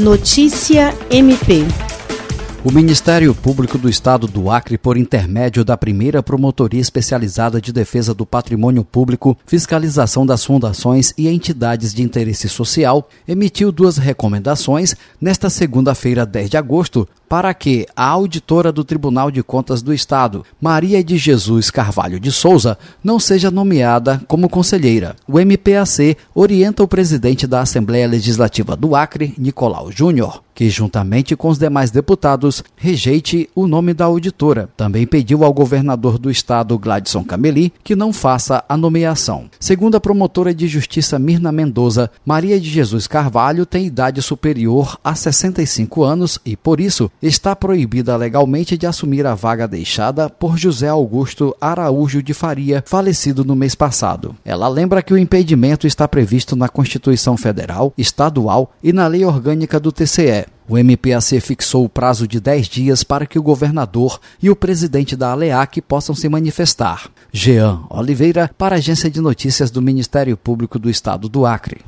Notícia MP. O Ministério Público do Estado do Acre, por intermédio da primeira Promotoria Especializada de Defesa do Patrimônio Público, Fiscalização das Fundações e Entidades de Interesse Social, emitiu duas recomendações nesta segunda-feira, 10 de agosto, para que a auditora do Tribunal de Contas do Estado, Maria de Jesus Carvalho de Souza, não seja nomeada como conselheira. O MPAC orienta o presidente da Assembleia Legislativa do Acre, Nicolau Júnior, que, juntamente com os demais deputados, rejeite o nome da auditora. Também pediu ao governador do estado, Gladson Cameli, que não faça a nomeação. Segundo a promotora de justiça Mirna Mendoza, Maria de Jesus Carvalho tem idade superior a 65 anos e, por isso, está proibida legalmente de assumir a vaga deixada por José Augusto Araújo de Faria, falecido no mês passado. Ela lembra que o impedimento está previsto na Constituição Federal, Estadual e na Lei Orgânica do TCE. O MPAC fixou o prazo de 10 dias para que o governador e o presidente da ALEAC possam se manifestar. Jean Oliveira, para a Agência de Notícias do Ministério Público do Estado do Acre.